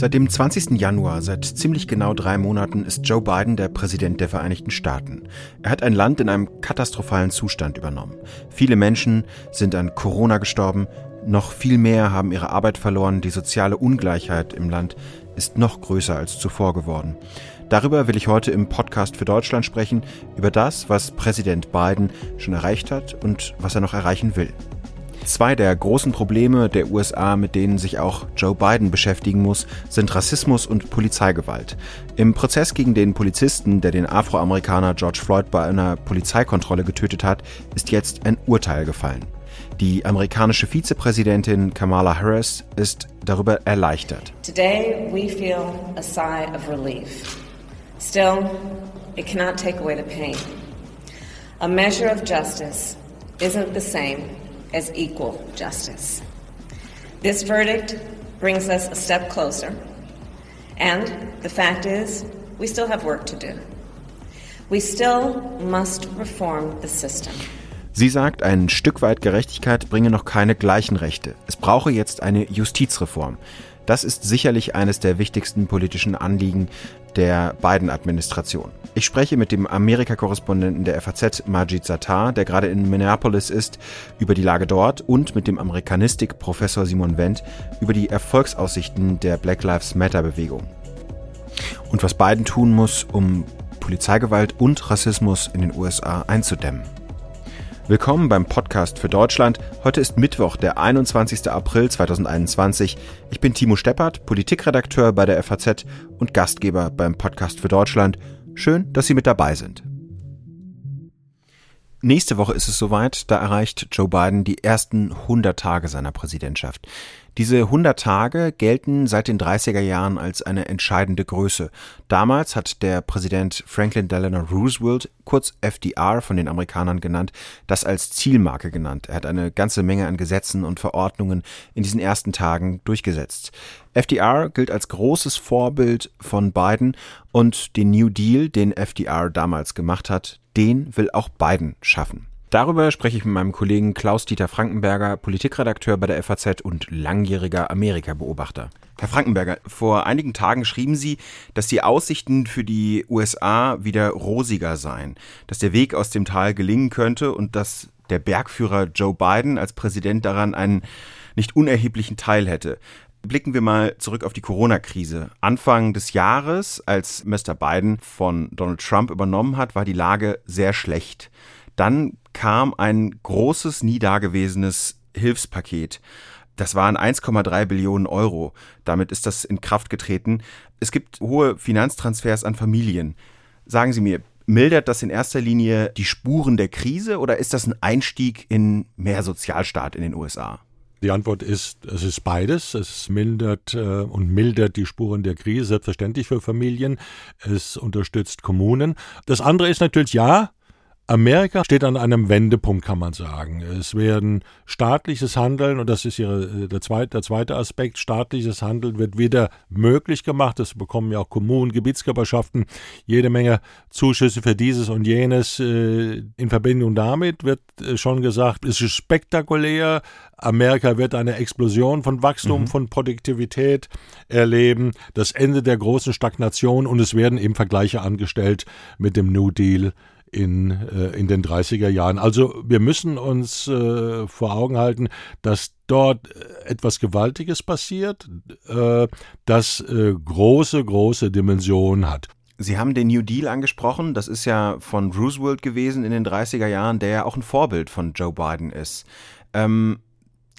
Seit dem 20. Januar, seit ziemlich genau drei Monaten, ist Joe Biden der Präsident der Vereinigten Staaten. Er hat ein Land in einem katastrophalen Zustand übernommen. Viele Menschen sind an Corona gestorben, noch viel mehr haben ihre Arbeit verloren, die soziale Ungleichheit im Land ist noch größer als zuvor geworden. Darüber will ich heute im Podcast für Deutschland sprechen, über das, was Präsident Biden schon erreicht hat und was er noch erreichen will. Zwei der großen Probleme der USA, mit denen sich auch Joe Biden beschäftigen muss, sind Rassismus und Polizeigewalt. Im Prozess gegen den Polizisten, der den Afroamerikaner George Floyd bei einer Polizeikontrolle getötet hat, ist jetzt ein Urteil gefallen. Die amerikanische Vizepräsidentin Kamala Harris ist darüber erleichtert. Today we feel a sigh of relief. Still, it cannot take away the pain. A measure of justice isn't the same as equal justice. This verdict brings us a step closer, and the fact is, we still have work to do. We still must reform the system. Sie sagt, ein Stück weit Gerechtigkeit bringe noch keine gleichen Rechte. Es brauche jetzt eine Justizreform. Das ist sicherlich eines der wichtigsten politischen Anliegen der Biden-Administration. Ich spreche mit dem Amerika-Korrespondenten der FAZ, Majid Sattar, der gerade in Minneapolis ist, über die Lage dort und mit dem Amerikanistik-Professor Simon Wendt über die Erfolgsaussichten der Black Lives Matter-Bewegung. Und was Biden tun muss, um Polizeigewalt und Rassismus in den USA einzudämmen. Willkommen beim Podcast für Deutschland. Heute ist Mittwoch, der 21. April 2021. Ich bin Timo Steppert, Politikredakteur bei der FAZ und Gastgeber beim Podcast für Deutschland. Schön, dass Sie mit dabei sind. Nächste Woche ist es soweit, da erreicht Joe Biden die ersten 100 Tage seiner Präsidentschaft. Diese 100 Tage gelten seit den 30er Jahren als eine entscheidende Größe. Damals hat der Präsident Franklin Delano Roosevelt, kurz FDR von den Amerikanern genannt, das als Zielmarke genannt. Er hat eine ganze Menge an Gesetzen und Verordnungen in diesen ersten Tagen durchgesetzt. FDR gilt als großes Vorbild von Biden und den New Deal, den FDR damals gemacht hat, den will auch Biden schaffen. Darüber spreche ich mit meinem Kollegen Klaus-Dieter Frankenberger, Politikredakteur bei der FAZ und langjähriger Amerika-Beobachter. Herr Frankenberger, vor einigen Tagen schrieben Sie, dass die Aussichten für die USA wieder rosiger seien, dass der Weg aus dem Tal gelingen könnte und dass der Bergführer Joe Biden als Präsident daran einen nicht unerheblichen Teil hätte. Blicken wir mal zurück auf die Corona-Krise. Anfang des Jahres, als Mr. Biden von Donald Trump übernommen hat, war die Lage sehr schlecht. Dann kam ein großes, nie dagewesenes Hilfspaket. Das waren 1,3 Billionen Euro. Damit ist das in Kraft getreten. Es gibt hohe Finanztransfers an Familien. Sagen Sie mir, mildert das in erster Linie die Spuren der Krise oder ist das ein Einstieg in mehr Sozialstaat in den USA? Die Antwort ist, es ist beides. Es mildert äh, und mildert die Spuren der Krise, selbstverständlich für Familien. Es unterstützt Kommunen. Das andere ist natürlich, ja, Amerika steht an einem Wendepunkt, kann man sagen. Es werden staatliches Handeln, und das ist ihre, der, zweite, der zweite Aspekt, staatliches Handeln wird wieder möglich gemacht. Es bekommen ja auch Kommunen, Gebietskörperschaften jede Menge Zuschüsse für dieses und jenes. Äh, in Verbindung damit wird äh, schon gesagt, es ist spektakulär. Amerika wird eine Explosion von Wachstum, mhm. von Produktivität erleben, das Ende der großen Stagnation und es werden eben Vergleiche angestellt mit dem New Deal in, äh, in den 30er Jahren. Also wir müssen uns äh, vor Augen halten, dass dort äh, etwas Gewaltiges passiert, äh, das äh, große, große Dimensionen hat. Sie haben den New Deal angesprochen. Das ist ja von Roosevelt gewesen in den 30er Jahren, der ja auch ein Vorbild von Joe Biden ist. Ähm,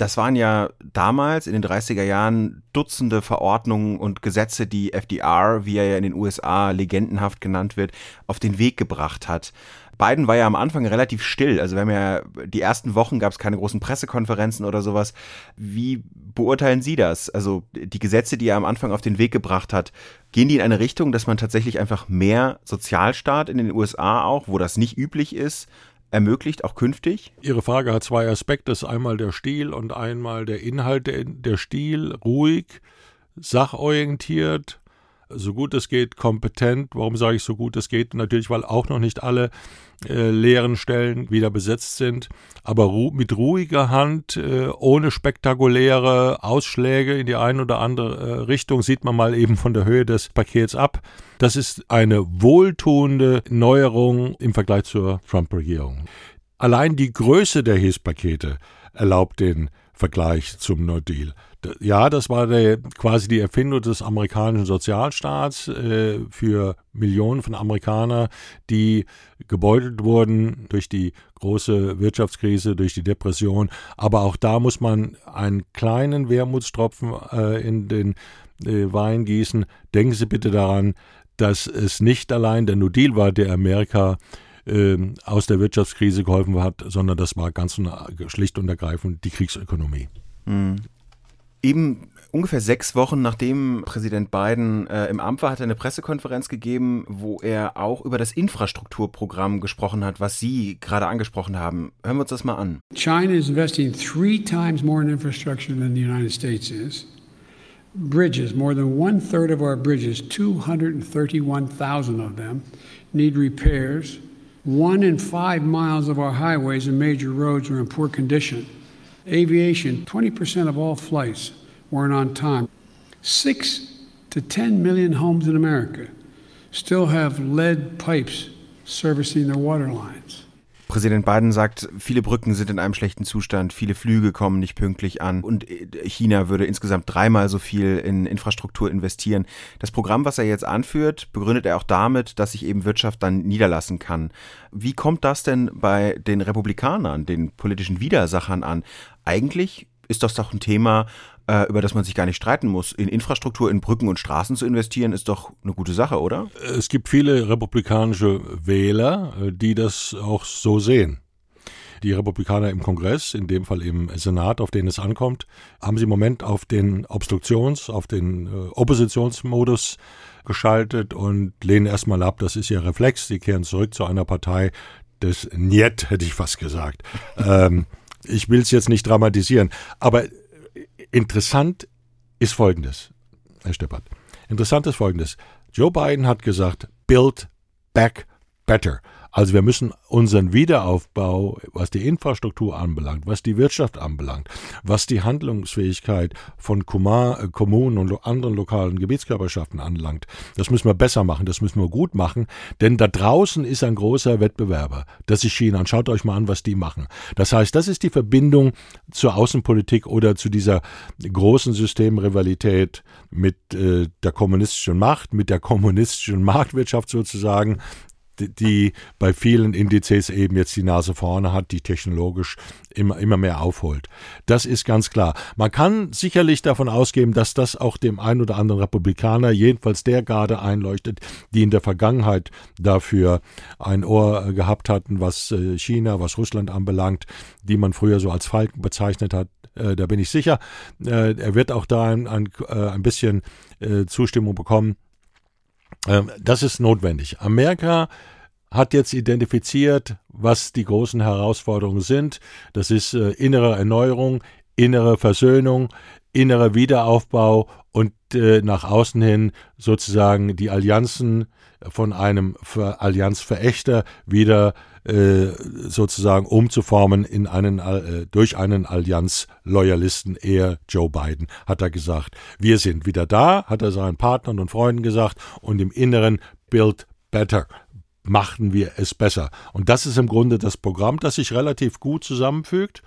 das waren ja damals in den 30er Jahren Dutzende Verordnungen und Gesetze, die FDR, wie er ja in den USA legendenhaft genannt wird, auf den Weg gebracht hat. Biden war ja am Anfang relativ still. Also wir haben ja die ersten Wochen gab es keine großen Pressekonferenzen oder sowas. Wie beurteilen Sie das? Also die Gesetze, die er am Anfang auf den Weg gebracht hat, gehen die in eine Richtung, dass man tatsächlich einfach mehr Sozialstaat in den USA auch, wo das nicht üblich ist, ermöglicht, auch künftig? Ihre Frage hat zwei Aspekte. Einmal der Stil und einmal der Inhalt. Der, der Stil ruhig, sachorientiert, so gut es geht, kompetent. Warum sage ich so gut es geht? Natürlich, weil auch noch nicht alle äh, leeren Stellen wieder besetzt sind, aber ru mit ruhiger Hand, äh, ohne spektakuläre Ausschläge in die eine oder andere äh, Richtung, sieht man mal eben von der Höhe des Pakets ab. Das ist eine wohltuende Neuerung im Vergleich zur Trump-Regierung. Allein die Größe der Hilfspakete erlaubt den Vergleich zum No Deal. Ja, das war der, quasi die Erfindung des amerikanischen Sozialstaats äh, für Millionen von Amerikanern, die gebeutelt wurden durch die große Wirtschaftskrise, durch die Depression. Aber auch da muss man einen kleinen Wermutstropfen äh, in den äh, Wein gießen. Denken Sie bitte daran, dass es nicht allein der New Deal war, der Amerika äh, aus der Wirtschaftskrise geholfen hat, sondern das war ganz schlicht und ergreifend die Kriegsökonomie. Mhm. Eben ungefähr sechs Wochen nachdem Präsident Biden äh, im Amt war, hat er eine Pressekonferenz gegeben, wo er auch über das Infrastrukturprogramm gesprochen hat, was Sie gerade angesprochen haben. Hören wir uns das mal an. China is investing three times more in infrastructure than the United States is. Bridges, more than one third of our bridges, 231,000 of them, need repairs. One in five miles of our highways and major roads are in poor condition. Aviation, 20% of all flights weren't on time. Six to 10 million homes in America still have lead pipes servicing their water lines. Präsident Biden sagt, viele Brücken sind in einem schlechten Zustand, viele Flüge kommen nicht pünktlich an und China würde insgesamt dreimal so viel in Infrastruktur investieren. Das Programm, was er jetzt anführt, begründet er auch damit, dass sich eben Wirtschaft dann niederlassen kann. Wie kommt das denn bei den Republikanern, den politischen Widersachern an? Eigentlich ist das doch ein Thema, äh, über das man sich gar nicht streiten muss. In Infrastruktur, in Brücken und Straßen zu investieren, ist doch eine gute Sache, oder? Es gibt viele republikanische Wähler, äh, die das auch so sehen. Die Republikaner im Kongress, in dem Fall im Senat, auf den es ankommt, haben sie im Moment auf den Obstruktions-, auf den äh, Oppositionsmodus geschaltet und lehnen erstmal ab. Das ist ihr Reflex. Sie kehren zurück zu einer Partei des Niet, hätte ich fast gesagt. ähm, ich will es jetzt nicht dramatisieren, aber interessant ist Folgendes, Herr Steppert. Interessant ist Folgendes. Joe Biden hat gesagt, build back better. Also wir müssen unseren Wiederaufbau, was die Infrastruktur anbelangt, was die Wirtschaft anbelangt, was die Handlungsfähigkeit von äh, Kommunen und anderen lokalen Gebietskörperschaften anlangt, das müssen wir besser machen, das müssen wir gut machen, denn da draußen ist ein großer Wettbewerber, das ist China. Und schaut euch mal an, was die machen. Das heißt, das ist die Verbindung zur Außenpolitik oder zu dieser großen Systemrivalität mit äh, der kommunistischen Macht, mit der kommunistischen Marktwirtschaft sozusagen, die bei vielen Indizes eben jetzt die Nase vorne hat, die technologisch immer, immer mehr aufholt. Das ist ganz klar. Man kann sicherlich davon ausgehen, dass das auch dem einen oder anderen Republikaner, jedenfalls der Garde einleuchtet, die in der Vergangenheit dafür ein Ohr gehabt hatten, was äh, China, was Russland anbelangt, die man früher so als Falken bezeichnet hat. Äh, da bin ich sicher. Äh, er wird auch da ein, ein, ein bisschen Zustimmung bekommen. Ähm, das ist notwendig. Amerika hat jetzt identifiziert, was die großen Herausforderungen sind. Das ist äh, innere Erneuerung, innere Versöhnung, innerer Wiederaufbau und äh, nach außen hin sozusagen die Allianzen von einem Ver Allianzverächter wieder äh, sozusagen umzuformen in einen äh, durch einen Allianzloyalisten, eher Joe Biden, hat er gesagt. Wir sind wieder da, hat er seinen Partnern und Freunden gesagt, und im Inneren build better machten wir es besser. Und das ist im Grunde das Programm, das sich relativ gut zusammenfügt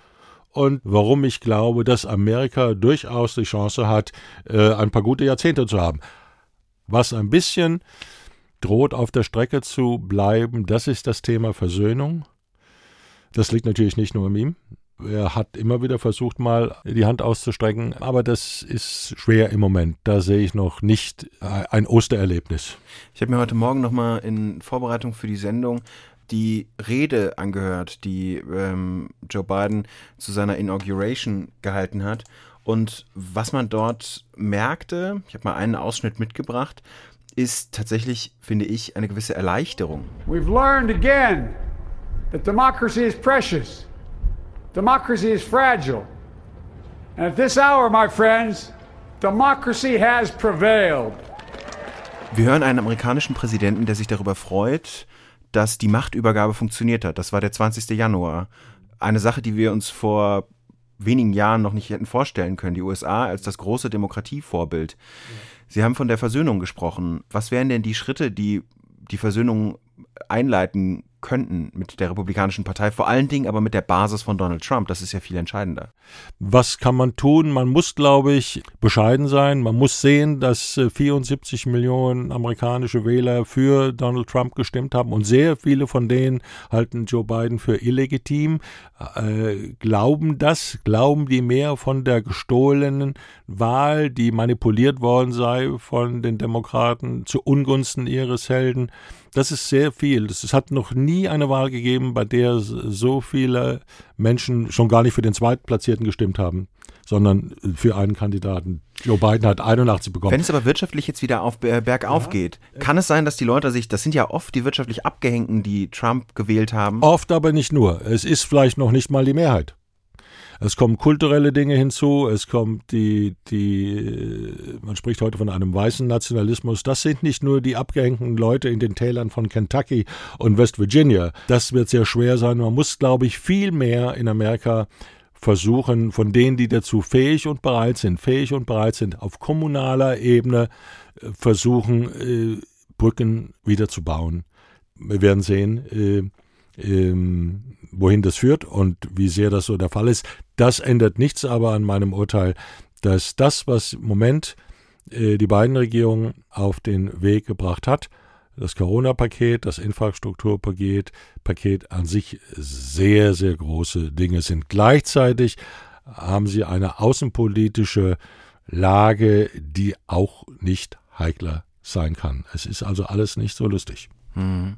und warum ich glaube, dass Amerika durchaus die Chance hat, äh, ein paar gute Jahrzehnte zu haben. Was ein bisschen droht auf der Strecke zu bleiben, das ist das Thema Versöhnung. Das liegt natürlich nicht nur an ihm. Er hat immer wieder versucht, mal die Hand auszustrecken, aber das ist schwer im Moment. Da sehe ich noch nicht ein Ostererlebnis. Ich habe mir heute Morgen nochmal in Vorbereitung für die Sendung die Rede angehört, die ähm, Joe Biden zu seiner Inauguration gehalten hat. Und was man dort merkte, ich habe mal einen Ausschnitt mitgebracht, ist tatsächlich, finde ich, eine gewisse Erleichterung. We've learned again that democracy is precious. Democracy is fragile. And at this hour, my friends, democracy has prevailed. Wir hören einen amerikanischen Präsidenten, der sich darüber freut, dass die Machtübergabe funktioniert hat. Das war der 20. Januar. Eine Sache, die wir uns vor wenigen Jahren noch nicht hätten vorstellen können. Die USA als das große Demokratievorbild. Sie haben von der Versöhnung gesprochen. Was wären denn die Schritte, die die Versöhnung einleiten könnten mit der Republikanischen Partei, vor allen Dingen aber mit der Basis von Donald Trump. Das ist ja viel entscheidender. Was kann man tun? Man muss, glaube ich, bescheiden sein. Man muss sehen, dass 74 äh, Millionen amerikanische Wähler für Donald Trump gestimmt haben und sehr viele von denen halten Joe Biden für illegitim. Äh, glauben das? Glauben die mehr von der gestohlenen Wahl, die manipuliert worden sei von den Demokraten zu Ungunsten ihres Helden? Das ist sehr viel. Es hat noch nie eine Wahl gegeben, bei der so viele Menschen schon gar nicht für den Zweitplatzierten gestimmt haben, sondern für einen Kandidaten. Joe Biden hat 81 bekommen. Wenn es aber wirtschaftlich jetzt wieder auf, äh, bergauf ja. geht, kann es sein, dass die Leute sich, das sind ja oft die wirtschaftlich Abgehängten, die Trump gewählt haben? Oft, aber nicht nur. Es ist vielleicht noch nicht mal die Mehrheit. Es kommen kulturelle Dinge hinzu, es kommt die, die, man spricht heute von einem weißen Nationalismus. Das sind nicht nur die abgehängten Leute in den Tälern von Kentucky und West Virginia. Das wird sehr schwer sein. Man muss, glaube ich, viel mehr in Amerika versuchen, von denen, die dazu fähig und bereit sind, fähig und bereit sind, auf kommunaler Ebene äh, versuchen, äh, Brücken wieder zu bauen. Wir werden sehen, äh, ähm, wohin das führt und wie sehr das so der Fall ist. Das ändert nichts aber an meinem Urteil, dass das, was im Moment äh, die beiden Regierungen auf den Weg gebracht hat, das Corona-Paket, das Infrastrukturpaket, Paket an sich sehr, sehr große Dinge sind. Gleichzeitig haben sie eine außenpolitische Lage, die auch nicht heikler sein kann. Es ist also alles nicht so lustig. Hm.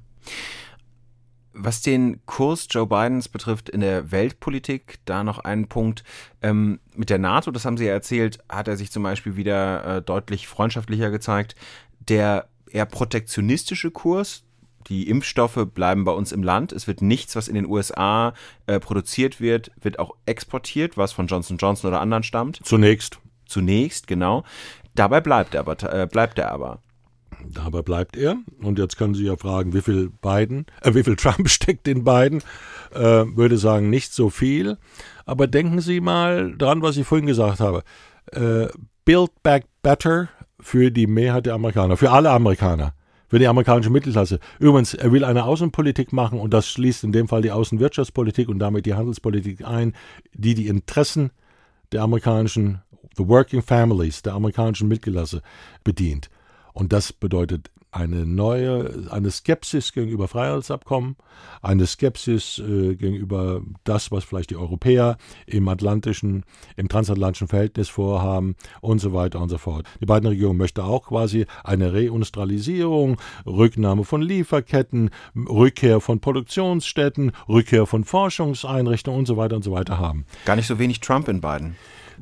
Was den Kurs Joe Bidens betrifft in der Weltpolitik, da noch ein Punkt. Ähm, mit der NATO, das haben Sie ja erzählt, hat er sich zum Beispiel wieder äh, deutlich freundschaftlicher gezeigt. Der eher protektionistische Kurs, die Impfstoffe bleiben bei uns im Land. Es wird nichts, was in den USA äh, produziert wird, wird auch exportiert, was von Johnson Johnson oder anderen stammt. Zunächst. Zunächst, genau. Dabei bleibt er aber. Äh, bleibt er aber. Dabei bleibt er. Und jetzt können Sie ja fragen, wie viel Biden, äh, wie viel Trump steckt in Biden? Äh, würde sagen, nicht so viel. Aber denken Sie mal dran, was ich vorhin gesagt habe. Äh, Build Back Better für die Mehrheit der Amerikaner, für alle Amerikaner, für die amerikanische Mittelklasse. Übrigens, er will eine Außenpolitik machen und das schließt in dem Fall die Außenwirtschaftspolitik und damit die Handelspolitik ein, die die Interessen der amerikanischen, the working families, der amerikanischen Mittelklasse bedient. Und das bedeutet eine neue, eine Skepsis gegenüber Freihandelsabkommen, eine Skepsis äh, gegenüber das, was vielleicht die Europäer im atlantischen, im transatlantischen Verhältnis vorhaben und so weiter und so fort. Die beiden Regierungen möchten auch quasi eine Reindustrialisierung, Rücknahme von Lieferketten, Rückkehr von Produktionsstätten, Rückkehr von Forschungseinrichtungen und so weiter und so weiter haben. Gar nicht so wenig Trump in beiden.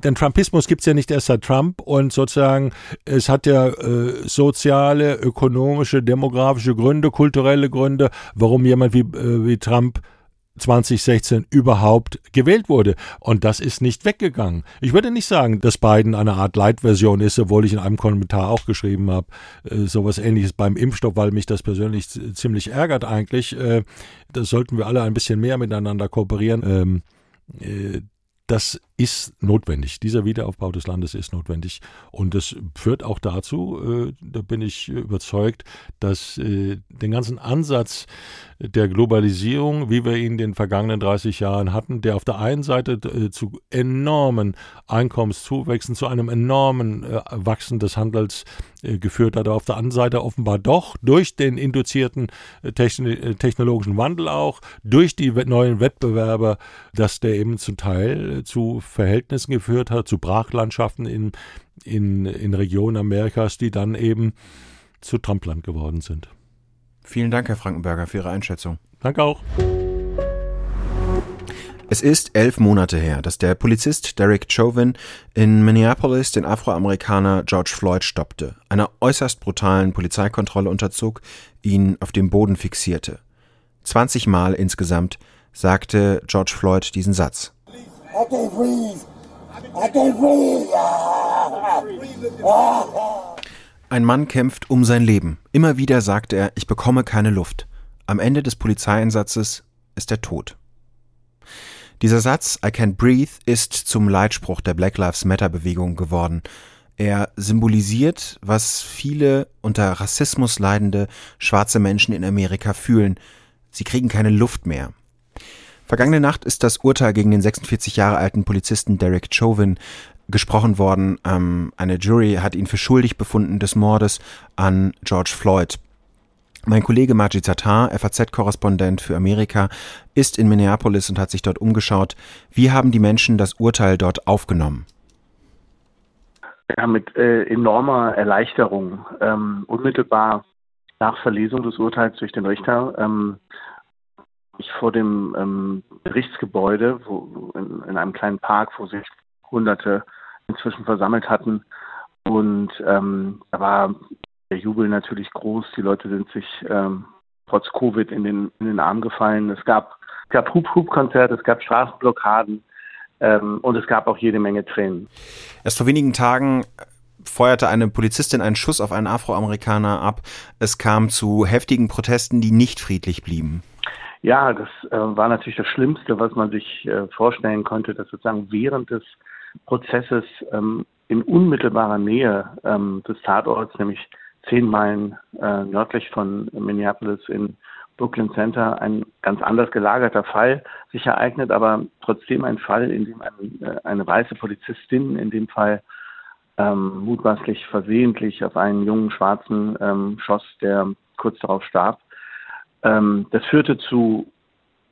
Denn Trumpismus gibt es ja nicht erst seit Trump und sozusagen es hat ja äh, soziale, ökonomische, demografische Gründe, kulturelle Gründe, warum jemand wie, äh, wie Trump 2016 überhaupt gewählt wurde. Und das ist nicht weggegangen. Ich würde nicht sagen, dass Biden eine Art Light-Version ist, obwohl ich in einem Kommentar auch geschrieben habe, äh, sowas ähnliches beim Impfstoff, weil mich das persönlich ziemlich ärgert eigentlich. Äh, da sollten wir alle ein bisschen mehr miteinander kooperieren. Ähm, äh, das ist notwendig. Dieser Wiederaufbau des Landes ist notwendig. Und das führt auch dazu, äh, da bin ich überzeugt, dass äh, den ganzen Ansatz der Globalisierung, wie wir ihn in den vergangenen 30 Jahren hatten, der auf der einen Seite äh, zu enormen Einkommenszuwächsen, zu einem enormen äh, Wachsen des Handels äh, geführt hat, auf der anderen Seite offenbar doch durch den induzierten äh, techn technologischen Wandel auch, durch die neuen Wettbewerber, dass der eben zum Teil zu Verhältnissen geführt hat, zu Brachlandschaften in, in, in Regionen Amerikas, die dann eben zu Trumpland geworden sind. Vielen Dank, Herr Frankenberger, für Ihre Einschätzung. Danke auch. Es ist elf Monate her, dass der Polizist Derek Chauvin in Minneapolis den Afroamerikaner George Floyd stoppte, einer äußerst brutalen Polizeikontrolle unterzog, ihn auf dem Boden fixierte. 20 Mal insgesamt sagte George Floyd diesen Satz. I can't breathe. I can't breathe. Ein Mann kämpft um sein Leben. Immer wieder sagt er, ich bekomme keine Luft. Am Ende des Polizeieinsatzes ist er tot. Dieser Satz I can't breathe ist zum Leitspruch der Black Lives Matter Bewegung geworden. Er symbolisiert, was viele unter Rassismus leidende schwarze Menschen in Amerika fühlen. Sie kriegen keine Luft mehr. Vergangene Nacht ist das Urteil gegen den 46 Jahre alten Polizisten Derek Chauvin gesprochen worden. Ähm, eine Jury hat ihn für schuldig befunden des Mordes an George Floyd. Mein Kollege Majid Tatar, FAZ-Korrespondent für Amerika, ist in Minneapolis und hat sich dort umgeschaut. Wie haben die Menschen das Urteil dort aufgenommen? Ja, mit äh, enormer Erleichterung. Ähm, unmittelbar nach Verlesung des Urteils durch den Richter ähm, ich vor dem ähm, Gerichtsgebäude, wo, in, in, einem kleinen Park, wo sich Hunderte inzwischen versammelt hatten. Und ähm, da war der Jubel natürlich groß. Die Leute sind sich ähm, trotz Covid in den, in den Arm gefallen. Es gab, gab Hub-Hub-Konzerte, es gab Straßenblockaden ähm, und es gab auch jede Menge Tränen. Erst vor wenigen Tagen feuerte eine Polizistin einen Schuss auf einen Afroamerikaner ab. Es kam zu heftigen Protesten, die nicht friedlich blieben. Ja, das äh, war natürlich das Schlimmste, was man sich äh, vorstellen konnte, dass sozusagen während des Prozesses ähm, in unmittelbarer Nähe ähm, des Tatorts, nämlich zehn Meilen äh, nördlich von Minneapolis in Brooklyn Center, ein ganz anders gelagerter Fall sich ereignet, aber trotzdem ein Fall, in dem ein, äh, eine weiße Polizistin in dem Fall ähm, mutmaßlich versehentlich auf einen jungen Schwarzen ähm, schoss, der kurz darauf starb. Ähm, das führte zu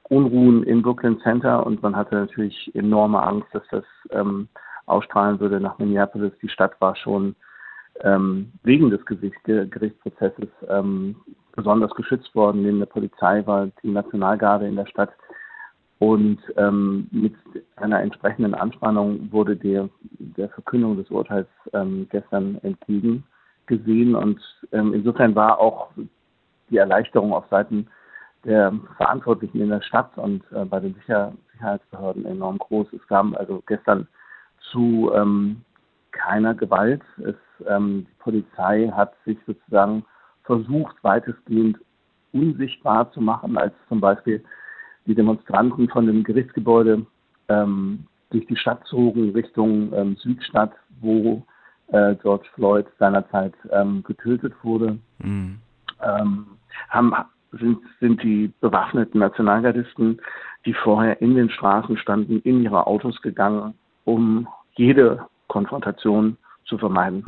Unruhen in Brooklyn Center und man hatte natürlich enorme Angst, dass das ähm, ausstrahlen würde nach Minneapolis. Die Stadt war schon ähm, wegen des Gerichtsprozesses ähm, besonders geschützt worden. Neben der Polizei war die Nationalgarde in der Stadt. Und ähm, mit einer entsprechenden Anspannung wurde der, der Verkündung des Urteils ähm, gestern entgegengesehen. Und ähm, insofern war auch die Erleichterung auf Seiten der Verantwortlichen in der Stadt und äh, bei den Sicher Sicherheitsbehörden enorm groß. Es kam also gestern zu ähm, keiner Gewalt. Es, ähm, die Polizei hat sich sozusagen versucht, weitestgehend unsichtbar zu machen, als zum Beispiel die Demonstranten von dem Gerichtsgebäude ähm, durch die Stadt zogen Richtung ähm, Südstadt, wo äh, George Floyd seinerzeit ähm, getötet wurde. Mhm. Haben, sind, sind die bewaffneten Nationalgardisten, die vorher in den Straßen standen, in ihre Autos gegangen, um jede Konfrontation zu vermeiden.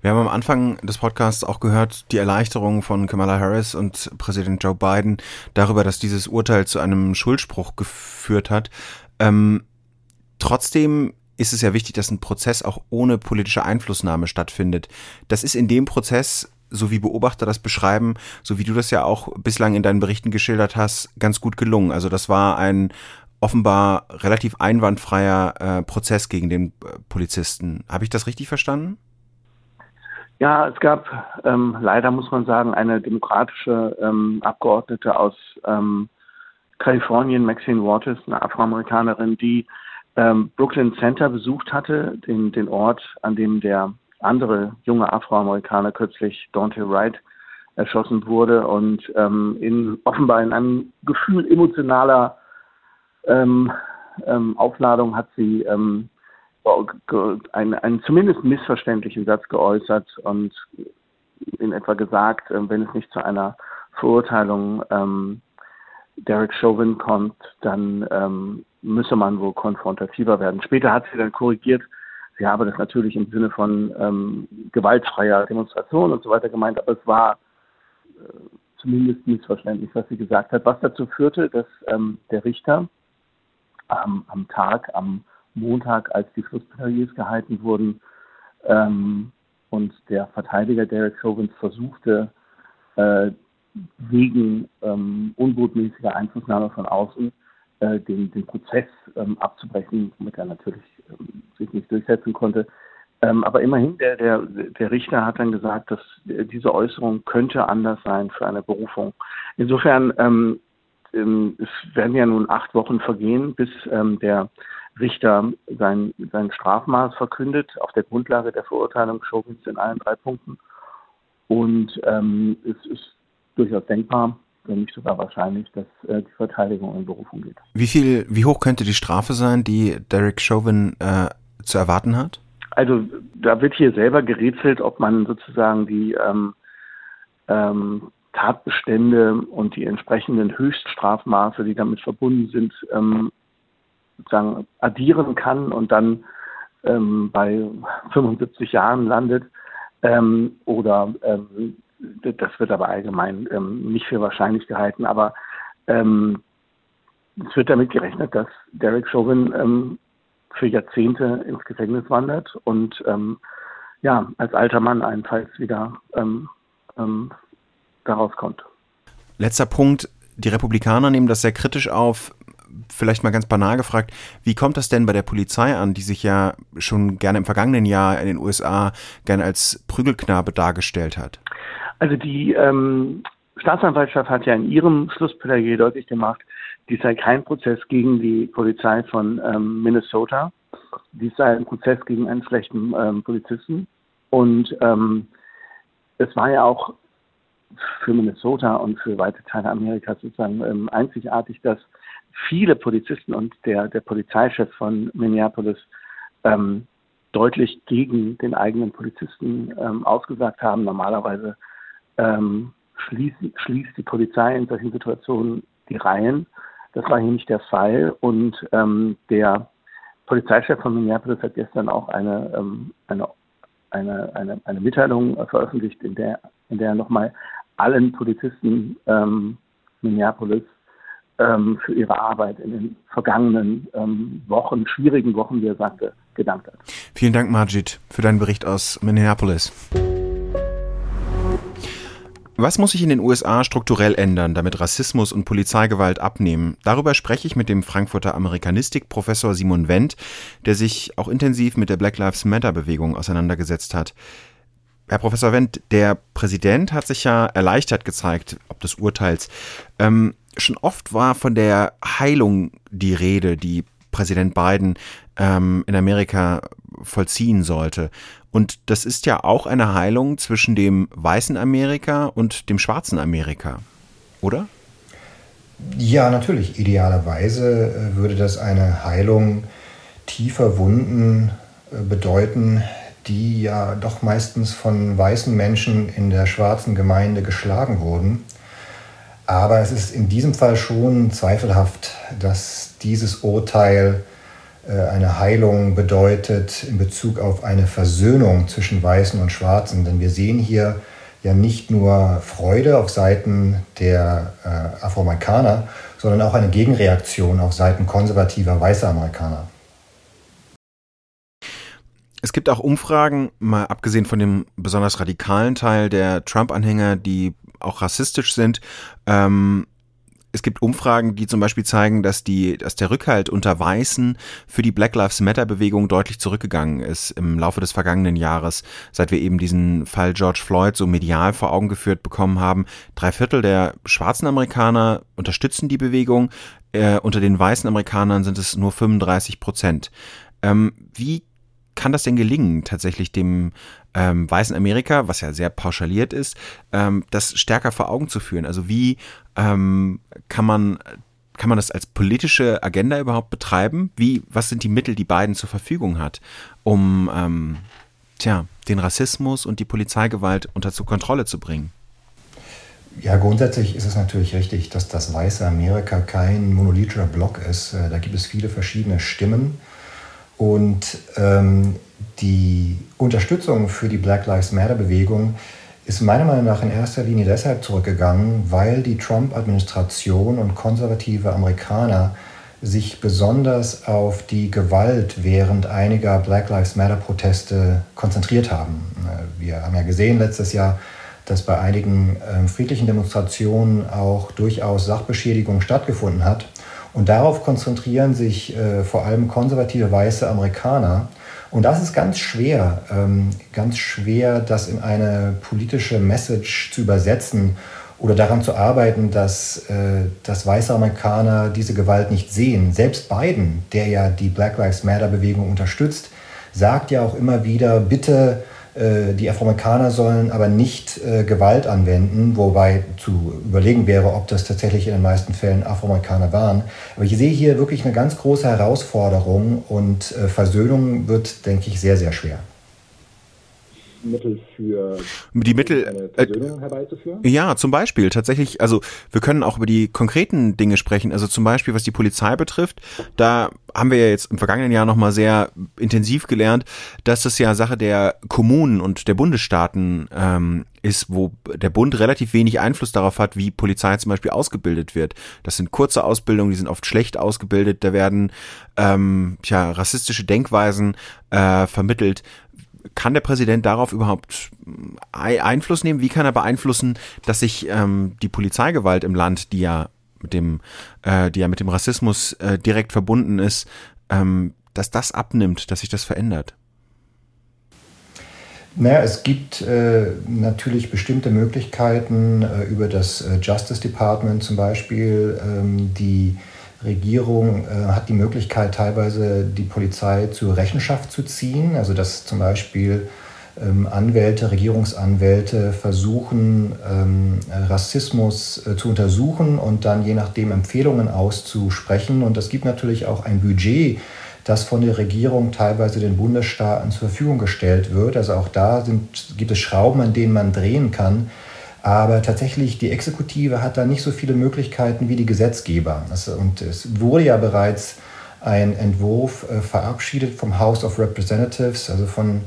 Wir haben am Anfang des Podcasts auch gehört, die Erleichterung von Kamala Harris und Präsident Joe Biden darüber, dass dieses Urteil zu einem Schuldspruch geführt hat. Ähm, trotzdem ist es ja wichtig, dass ein Prozess auch ohne politische Einflussnahme stattfindet. Das ist in dem Prozess so wie Beobachter das beschreiben, so wie du das ja auch bislang in deinen Berichten geschildert hast, ganz gut gelungen. Also das war ein offenbar relativ einwandfreier äh, Prozess gegen den äh, Polizisten. Habe ich das richtig verstanden? Ja, es gab ähm, leider, muss man sagen, eine demokratische ähm, Abgeordnete aus ähm, Kalifornien, Maxine Waters, eine Afroamerikanerin, die ähm, Brooklyn Center besucht hatte, den, den Ort, an dem der andere junge Afroamerikaner kürzlich Dante Wright erschossen wurde und ähm, in offenbar in einem Gefühl emotionaler ähm, ähm, Aufladung hat sie ähm, einen, einen zumindest missverständlichen Satz geäußert und in etwa gesagt, äh, wenn es nicht zu einer Verurteilung ähm, Derek Chauvin kommt, dann ähm, müsse man wohl konfrontativer werden. Später hat sie dann korrigiert, Sie habe das natürlich im Sinne von ähm, gewaltfreier Demonstration und so weiter gemeint, aber es war äh, zumindest missverständlich, was sie gesagt hat, was dazu führte, dass ähm, der Richter ähm, am Tag, am Montag, als die Schlussplädoyers gehalten wurden ähm, und der Verteidiger Derek Chauvin versuchte, äh, wegen ähm, unbotmäßiger Einflussnahme von außen äh, den, den Prozess ähm, abzubrechen, womit er natürlich ähm, sich nicht durchsetzen konnte. Ähm, aber immerhin, der, der, der Richter hat dann gesagt, dass diese Äußerung könnte anders sein für eine Berufung. Insofern, ähm, ähm, es werden ja nun acht Wochen vergehen, bis ähm, der Richter sein, sein Strafmaß verkündet, auf der Grundlage der Verurteilung Chauvins in allen drei Punkten. Und ähm, es ist durchaus denkbar, wenn nicht sogar wahrscheinlich, dass äh, die Verteidigung in Berufung geht. Wie viel, wie hoch könnte die Strafe sein, die Derek Chauvin äh, zu erwarten hat? Also da wird hier selber gerätselt, ob man sozusagen die ähm, ähm, Tatbestände und die entsprechenden Höchststrafmaße, die damit verbunden sind, ähm, sozusagen addieren kann und dann ähm, bei 75 Jahren landet. Ähm, oder ähm, das wird aber allgemein ähm, nicht für wahrscheinlich gehalten. Aber ähm, es wird damit gerechnet, dass Derek Chauvin ähm, für Jahrzehnte ins Gefängnis wandert und ähm, ja, als alter Mann allenfalls wieder ähm, ähm, daraus kommt. Letzter Punkt. Die Republikaner nehmen das sehr kritisch auf. Vielleicht mal ganz banal gefragt, wie kommt das denn bei der Polizei an, die sich ja schon gerne im vergangenen Jahr in den USA gerne als Prügelknabe dargestellt hat? Also die ähm, Staatsanwaltschaft hat ja in ihrem Schlussplädoyer deutlich gemacht, dies sei kein Prozess gegen die Polizei von ähm, Minnesota. Dies sei ein Prozess gegen einen schlechten ähm, Polizisten. Und ähm, es war ja auch für Minnesota und für weite Teile Amerikas sozusagen ähm, einzigartig, dass viele Polizisten und der, der Polizeichef von Minneapolis ähm, deutlich gegen den eigenen Polizisten ähm, ausgesagt haben. Normalerweise ähm, schließt, schließt die Polizei in solchen Situationen die Reihen. Das war hier nicht der Fall. Und ähm, der Polizeichef von Minneapolis hat gestern auch eine, ähm, eine, eine, eine, eine Mitteilung veröffentlicht, in der, in der er nochmal allen Polizisten ähm, Minneapolis ähm, für ihre Arbeit in den vergangenen ähm, Wochen, schwierigen Wochen, wie er sagte, gedankt hat. Vielen Dank, Majid, für deinen Bericht aus Minneapolis. Was muss sich in den USA strukturell ändern, damit Rassismus und Polizeigewalt abnehmen? Darüber spreche ich mit dem Frankfurter Amerikanistik-Professor Simon Wendt, der sich auch intensiv mit der Black Lives Matter-Bewegung auseinandergesetzt hat. Herr Professor Wendt, der Präsident hat sich ja erleichtert gezeigt, ob des Urteils. Ähm, schon oft war von der Heilung die Rede, die Präsident Biden ähm, in Amerika vollziehen sollte. Und das ist ja auch eine Heilung zwischen dem weißen Amerika und dem schwarzen Amerika, oder? Ja, natürlich. Idealerweise äh, würde das eine Heilung tiefer Wunden äh, bedeuten, die ja doch meistens von weißen Menschen in der schwarzen Gemeinde geschlagen wurden. Aber es ist in diesem Fall schon zweifelhaft, dass dieses Urteil eine Heilung bedeutet in Bezug auf eine Versöhnung zwischen Weißen und Schwarzen. Denn wir sehen hier ja nicht nur Freude auf Seiten der äh, Afroamerikaner, sondern auch eine Gegenreaktion auf Seiten konservativer weißer Amerikaner. Es gibt auch Umfragen, mal abgesehen von dem besonders radikalen Teil der Trump-Anhänger, die auch rassistisch sind, ähm, es gibt Umfragen, die zum Beispiel zeigen, dass die, dass der Rückhalt unter Weißen für die Black Lives Matter Bewegung deutlich zurückgegangen ist im Laufe des vergangenen Jahres, seit wir eben diesen Fall George Floyd so medial vor Augen geführt bekommen haben. Drei Viertel der schwarzen Amerikaner unterstützen die Bewegung. Äh, unter den weißen Amerikanern sind es nur 35 Prozent. Ähm, wie kann das denn gelingen, tatsächlich dem ähm, weißen Amerika, was ja sehr pauschaliert ist, ähm, das stärker vor Augen zu führen? Also wie ähm, kann man kann man das als politische Agenda überhaupt betreiben? Wie, was sind die Mittel, die Biden zur Verfügung hat, um ähm, tja, den Rassismus und die Polizeigewalt unter zur Kontrolle zu bringen? Ja, grundsätzlich ist es natürlich richtig, dass das weiße Amerika kein monolithischer Block ist. Äh, da gibt es viele verschiedene Stimmen. Und ähm, die Unterstützung für die Black Lives Matter-Bewegung ist meiner Meinung nach in erster Linie deshalb zurückgegangen, weil die Trump-Administration und konservative Amerikaner sich besonders auf die Gewalt während einiger Black Lives Matter-Proteste konzentriert haben. Wir haben ja gesehen letztes Jahr, dass bei einigen äh, friedlichen Demonstrationen auch durchaus Sachbeschädigung stattgefunden hat. Und darauf konzentrieren sich äh, vor allem konservative weiße Amerikaner. Und das ist ganz schwer, ähm, ganz schwer, das in eine politische Message zu übersetzen oder daran zu arbeiten, dass, äh, dass weiße Amerikaner diese Gewalt nicht sehen. Selbst Biden, der ja die Black Lives Matter Bewegung unterstützt, sagt ja auch immer wieder, bitte die Afroamerikaner sollen aber nicht äh, Gewalt anwenden, wobei zu überlegen wäre, ob das tatsächlich in den meisten Fällen Afroamerikaner waren. Aber ich sehe hier wirklich eine ganz große Herausforderung und äh, Versöhnung wird, denke ich, sehr, sehr schwer. Mittel für die Mittel eine äh, Versöhnung herbeizuführen? Ja, zum Beispiel tatsächlich. Also wir können auch über die konkreten Dinge sprechen. Also zum Beispiel was die Polizei betrifft, da haben wir ja jetzt im vergangenen Jahr noch mal sehr intensiv gelernt, dass das ja Sache der Kommunen und der Bundesstaaten ähm, ist, wo der Bund relativ wenig Einfluss darauf hat, wie Polizei zum Beispiel ausgebildet wird. Das sind kurze Ausbildungen, die sind oft schlecht ausgebildet. Da werden ähm, ja rassistische Denkweisen äh, vermittelt kann der Präsident darauf überhaupt Einfluss nehmen? Wie kann er beeinflussen, dass sich ähm, die Polizeigewalt im Land, die ja mit dem, äh, die ja mit dem Rassismus äh, direkt verbunden ist, ähm, dass das abnimmt, dass sich das verändert? Naja, es gibt äh, natürlich bestimmte Möglichkeiten äh, über das äh, Justice Department zum Beispiel, ähm, die Regierung äh, hat die Möglichkeit, teilweise die Polizei zur Rechenschaft zu ziehen. Also dass zum Beispiel ähm, Anwälte, Regierungsanwälte versuchen, ähm, Rassismus äh, zu untersuchen und dann je nachdem Empfehlungen auszusprechen. Und es gibt natürlich auch ein Budget, das von der Regierung teilweise den Bundesstaaten zur Verfügung gestellt wird. Also auch da sind, gibt es Schrauben, an denen man drehen kann aber tatsächlich, die Exekutive hat da nicht so viele Möglichkeiten wie die Gesetzgeber. Und es wurde ja bereits ein Entwurf äh, verabschiedet vom House of Representatives, also von,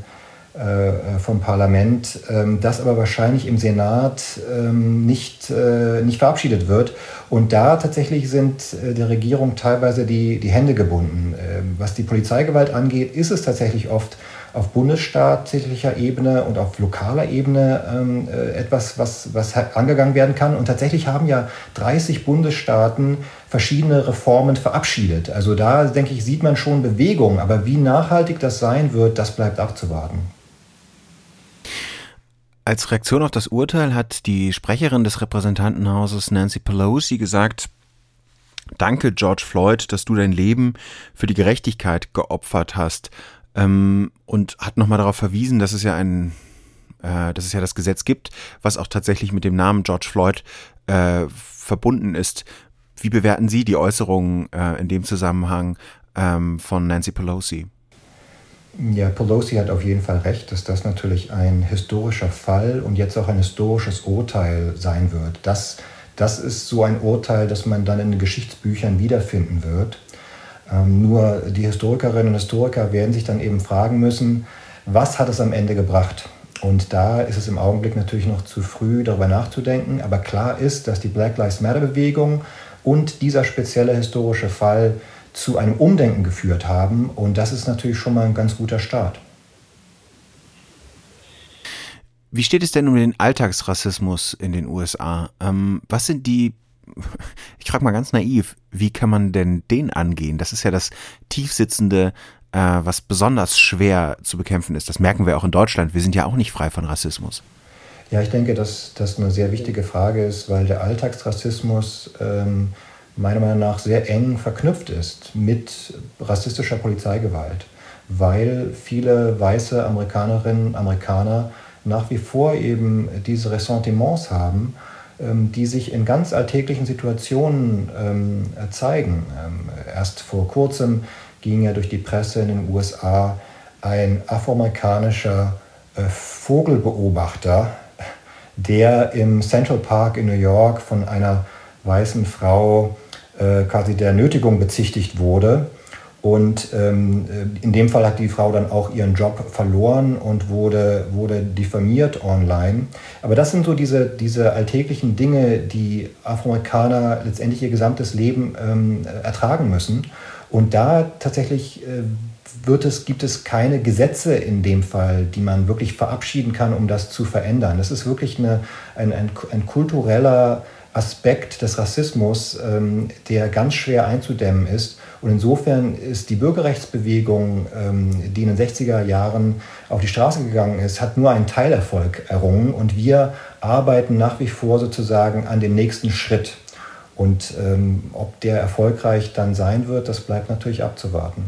äh, vom Parlament, ähm, das aber wahrscheinlich im Senat ähm, nicht, äh, nicht verabschiedet wird. Und da tatsächlich sind der Regierung teilweise die, die Hände gebunden. Ähm, was die Polizeigewalt angeht, ist es tatsächlich oft auf bundesstaatlicher Ebene und auf lokaler Ebene ähm, äh, etwas, was, was angegangen werden kann. Und tatsächlich haben ja 30 Bundesstaaten verschiedene Reformen verabschiedet. Also da, denke ich, sieht man schon Bewegung. Aber wie nachhaltig das sein wird, das bleibt abzuwarten. Als Reaktion auf das Urteil hat die Sprecherin des Repräsentantenhauses Nancy Pelosi gesagt, Danke, George Floyd, dass du dein Leben für die Gerechtigkeit geopfert hast ähm, und hat nochmal darauf verwiesen, dass es ja ein, äh, dass es ja das Gesetz gibt, was auch tatsächlich mit dem Namen George Floyd äh, verbunden ist. Wie bewerten Sie die Äußerungen äh, in dem Zusammenhang ähm, von Nancy Pelosi? Ja, Pelosi hat auf jeden Fall recht, dass das natürlich ein historischer Fall und jetzt auch ein historisches Urteil sein wird. Das, das ist so ein Urteil, das man dann in den Geschichtsbüchern wiederfinden wird. Ähm, nur die Historikerinnen und Historiker werden sich dann eben fragen müssen, was hat es am Ende gebracht? Und da ist es im Augenblick natürlich noch zu früh, darüber nachzudenken. Aber klar ist, dass die Black Lives Matter-Bewegung und dieser spezielle historische Fall zu einem Umdenken geführt haben. Und das ist natürlich schon mal ein ganz guter Start. Wie steht es denn um den Alltagsrassismus in den USA? Ähm, was sind die ich frage mal ganz naiv, wie kann man denn den angehen? Das ist ja das tiefsitzende, äh, was besonders schwer zu bekämpfen ist. Das merken wir auch in Deutschland. Wir sind ja auch nicht frei von Rassismus. Ja, ich denke, dass das eine sehr wichtige Frage ist, weil der Alltagsrassismus ähm, meiner Meinung nach sehr eng verknüpft ist mit rassistischer Polizeigewalt, weil viele weiße Amerikanerinnen und Amerikaner nach wie vor eben diese Ressentiments haben die sich in ganz alltäglichen Situationen ähm, zeigen. Ähm, erst vor kurzem ging ja durch die Presse in den USA ein afroamerikanischer äh, Vogelbeobachter, der im Central Park in New York von einer weißen Frau äh, quasi der Nötigung bezichtigt wurde und ähm, äh, in dem Fall hat die Frau dann auch ihren Job verloren und wurde, wurde diffamiert online. Aber das sind so diese, diese alltäglichen Dinge, die Afroamerikaner letztendlich ihr gesamtes Leben ähm, ertragen müssen. Und da tatsächlich äh, wird es, gibt es keine Gesetze in dem Fall, die man wirklich verabschieden kann, um das zu verändern. Das ist wirklich eine, ein, ein, ein kultureller Aspekt des Rassismus, ähm, der ganz schwer einzudämmen ist. Und insofern ist die Bürgerrechtsbewegung, ähm, die in den 60er Jahren auf die Straße gegangen ist, hat nur einen Teilerfolg errungen. Und wir arbeiten nach wie vor sozusagen an dem nächsten Schritt. Und ähm, ob der erfolgreich dann sein wird, das bleibt natürlich abzuwarten.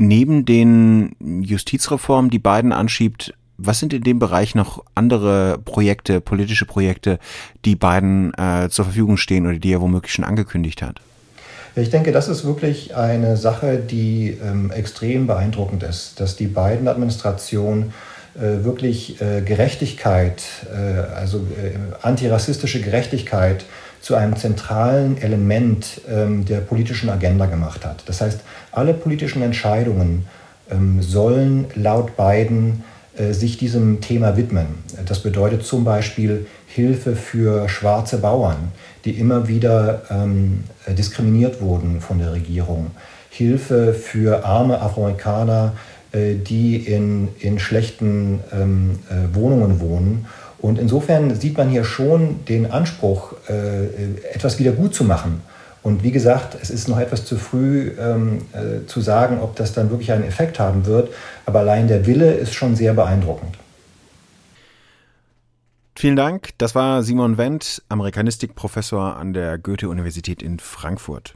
neben den Justizreformen, die Biden anschiebt, was sind in dem Bereich noch andere Projekte, politische Projekte, die Biden äh, zur Verfügung stehen oder die er womöglich schon angekündigt hat? Ich denke, das ist wirklich eine Sache, die ähm, extrem beeindruckend ist, dass die Biden-Administration äh, wirklich äh, Gerechtigkeit, äh, also äh, antirassistische Gerechtigkeit zu einem zentralen Element ähm, der politischen Agenda gemacht hat. Das heißt, alle politischen Entscheidungen ähm, sollen laut Biden sich diesem Thema widmen. Das bedeutet zum Beispiel Hilfe für schwarze Bauern, die immer wieder ähm, diskriminiert wurden von der Regierung. Hilfe für arme Afroamerikaner, äh, die in, in schlechten ähm, äh, Wohnungen wohnen. Und insofern sieht man hier schon den Anspruch, äh, etwas wieder gut zu machen. Und wie gesagt, es ist noch etwas zu früh ähm, äh, zu sagen, ob das dann wirklich einen Effekt haben wird. Aber allein der Wille ist schon sehr beeindruckend. Vielen Dank. Das war Simon Wendt, Amerikanistikprofessor an der Goethe-Universität in Frankfurt.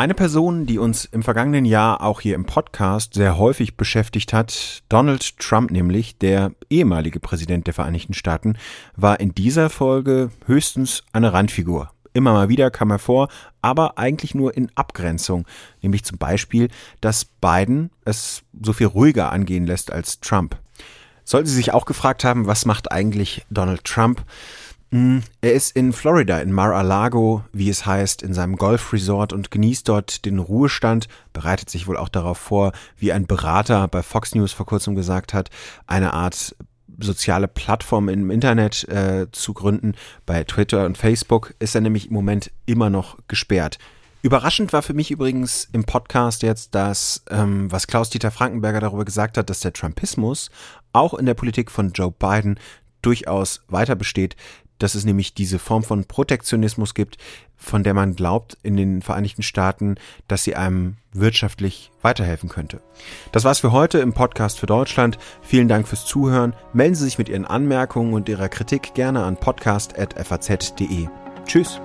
Eine Person, die uns im vergangenen Jahr auch hier im Podcast sehr häufig beschäftigt hat, Donald Trump nämlich, der ehemalige Präsident der Vereinigten Staaten, war in dieser Folge höchstens eine Randfigur. Immer mal wieder kam er vor, aber eigentlich nur in Abgrenzung, nämlich zum Beispiel, dass Biden es so viel ruhiger angehen lässt als Trump. Sollten Sie sich auch gefragt haben, was macht eigentlich Donald Trump? Hm, er ist in Florida, in Mar-a-Lago, wie es heißt, in seinem Golfresort und genießt dort den Ruhestand, bereitet sich wohl auch darauf vor, wie ein Berater bei Fox News vor kurzem gesagt hat, eine Art soziale Plattform im Internet äh, zu gründen. Bei Twitter und Facebook ist er nämlich im Moment immer noch gesperrt. Überraschend war für mich übrigens im Podcast jetzt, dass, ähm, was Klaus-Dieter Frankenberger darüber gesagt hat, dass der Trumpismus auch in der Politik von Joe Biden durchaus weiter besteht dass es nämlich diese Form von Protektionismus gibt, von der man glaubt in den Vereinigten Staaten, dass sie einem wirtschaftlich weiterhelfen könnte. Das war's für heute im Podcast für Deutschland. Vielen Dank fürs Zuhören. Melden Sie sich mit Ihren Anmerkungen und Ihrer Kritik gerne an podcast.faz.de. Tschüss.